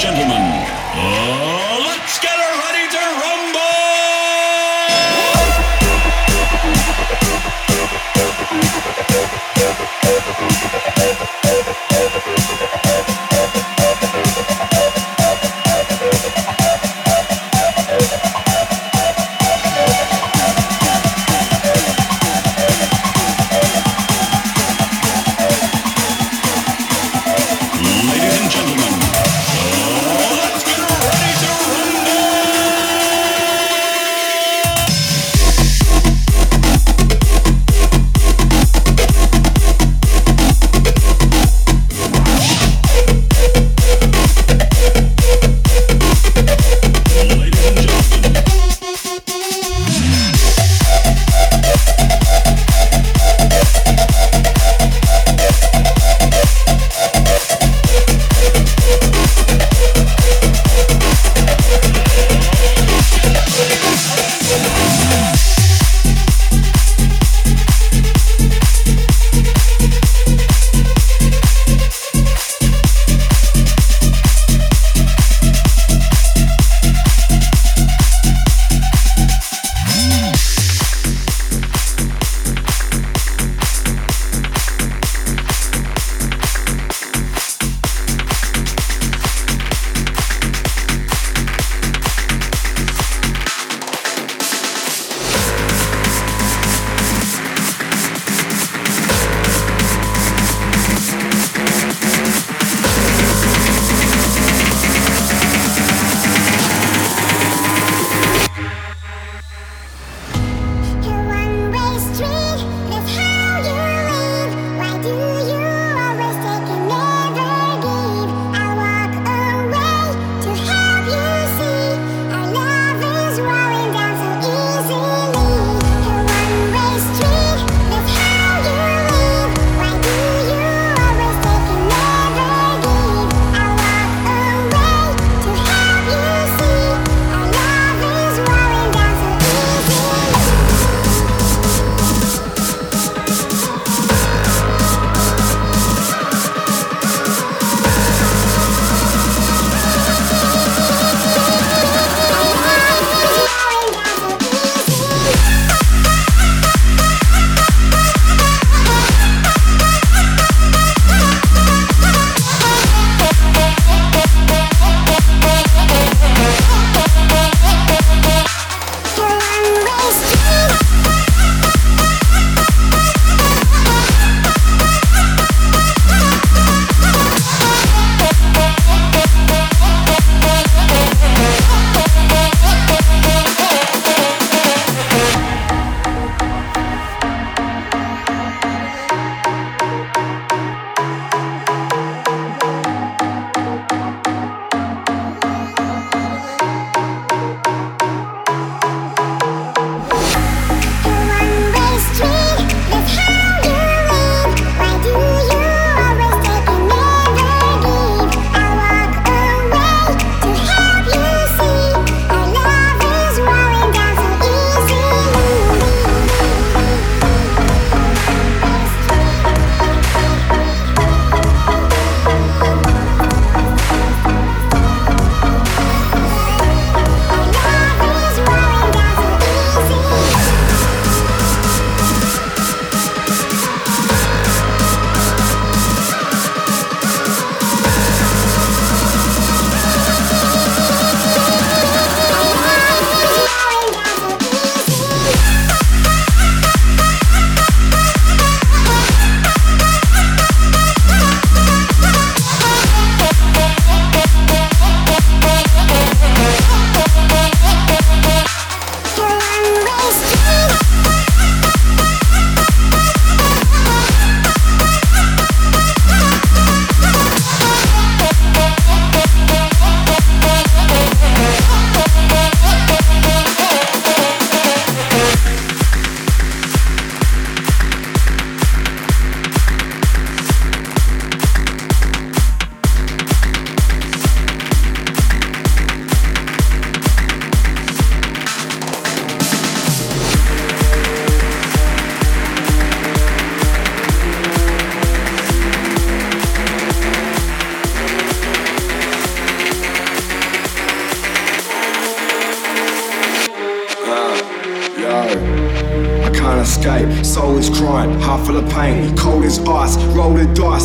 gentlemen,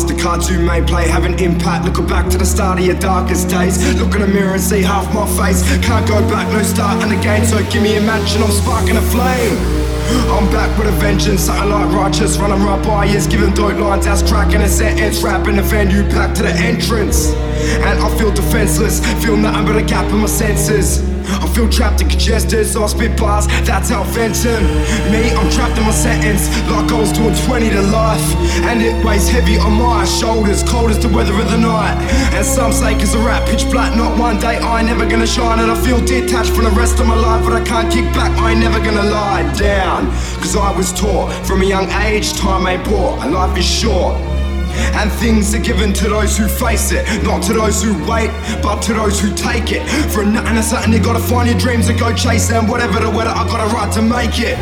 the. The cards you may play have an impact. Looking back to the start of your darkest days. Look in the mirror and see half my face. Can't go back, no starting again. So give me a match and I'm sparking a flame. I'm back with a vengeance, something like righteous, running right by years, giving dope lines, ass cracking a sentence, rapping the venue, back to the entrance. And I feel defenseless, feel nothing but a gap in my senses. I feel trapped and congested, so I spit bars, that's how venting. Me, I'm trapped in my sentence, like I was doing 20 to life. And it weighs heavy on my shoulders, cold as the weather of the night. And some say cause a rap pitch black, not one day I ain't never gonna shine. And I feel detached from the rest of my life, but I can't kick back, I ain't never gonna lie down. Cause I was taught from a young age, time ain't bought, and life is short. And things are given to those who face it, not to those who wait, but to those who take it. For nothing or something, you gotta find your dreams and go chase them. Whatever the weather, I got a right to make it.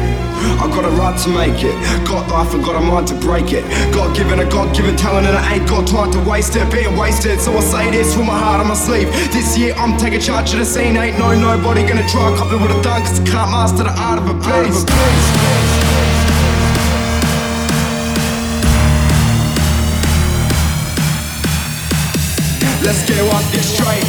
I got a right to make it. Got life and got a mind to break it. God given a God given talent, and I ain't got time to waste it. Being wasted, so I say this with my heart on my sleeve. This year, I'm taking charge of the scene. Ain't no nobody gonna try and copy what I've cause I can't master the art of a beast. Let's get one thing straight.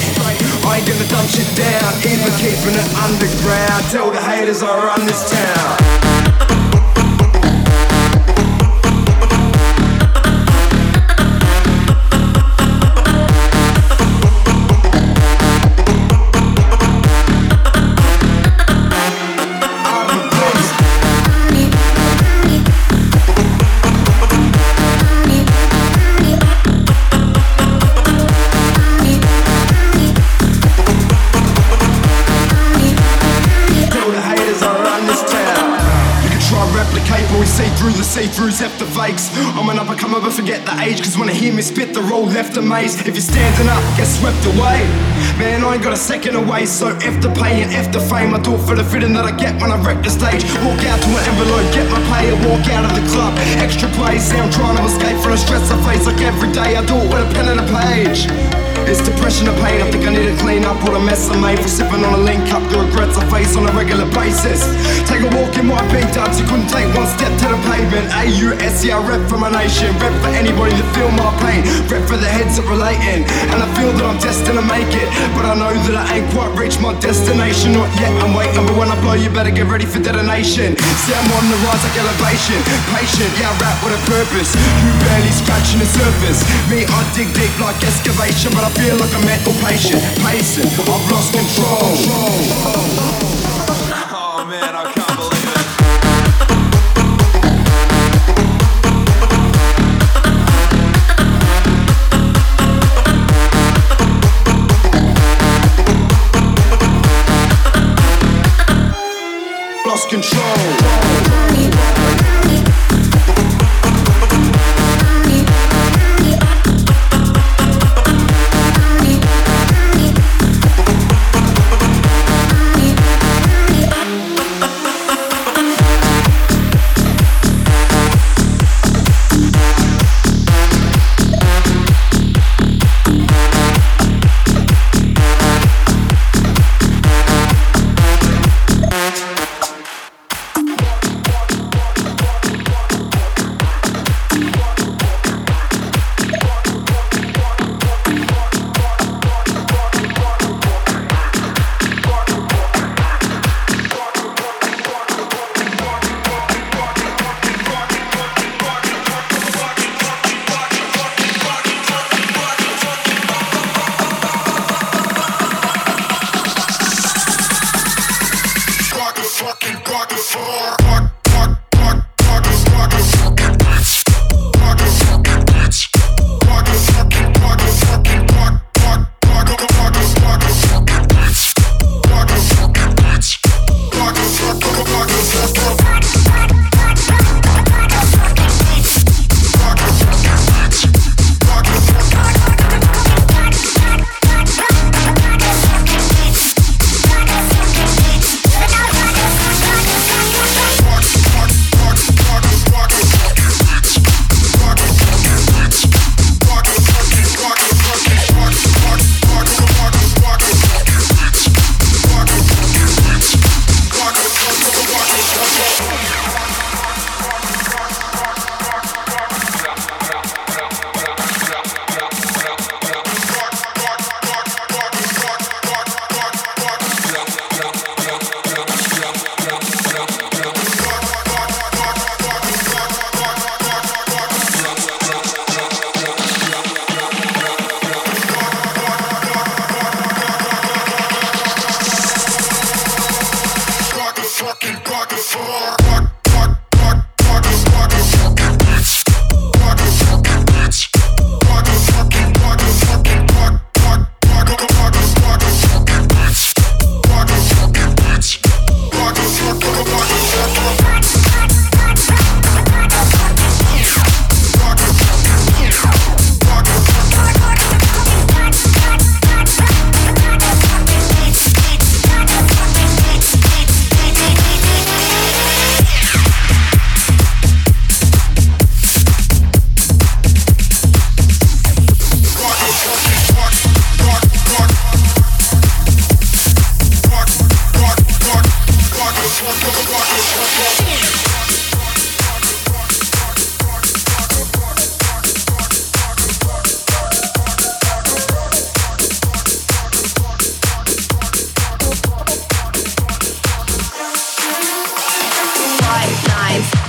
I ain't gonna dumb shit down, even keeping it underground. Tell the haters I run this town. Comer, but forget the age. Cause when I hear me spit, the road left amazed. If you're standing up, get swept away. Man, I ain't got a second away, so F the pay and F the fame. I do it for the feeling that I get when I wreck the stage. Walk out to an envelope, get my pay, and walk out of the club. Extra play, I'm trying to escape from the stress I face. Like every day, I do it with a pen and a page. It's depression and pain. I think I need a clean up all the mess I made for sipping on a link up. The regrets I face on a regular basis. Take a walk in my big dubs. You couldn't take one step to the pavement. A U S E I rep for my nation. Rep for anybody that feel my pain. Rep for the heads that relating. And I feel that I'm destined to make it. But I know that I ain't quite reached my destination. Not yet, I'm waiting. But when I blow, you better get ready for detonation. See, I'm on the rise like elevation. Patient, yeah, I rap with a purpose. You barely scratching the surface. Me, I dig deep like excavation. But I feel like a mental patient. Pacing, I've lost control. Oh man,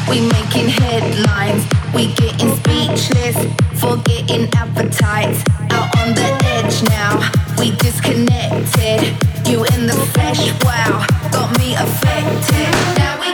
We making headlines, we getting speechless, forgetting appetites. Out on the edge now, we disconnected. You in the flesh, wow, got me affected. Now we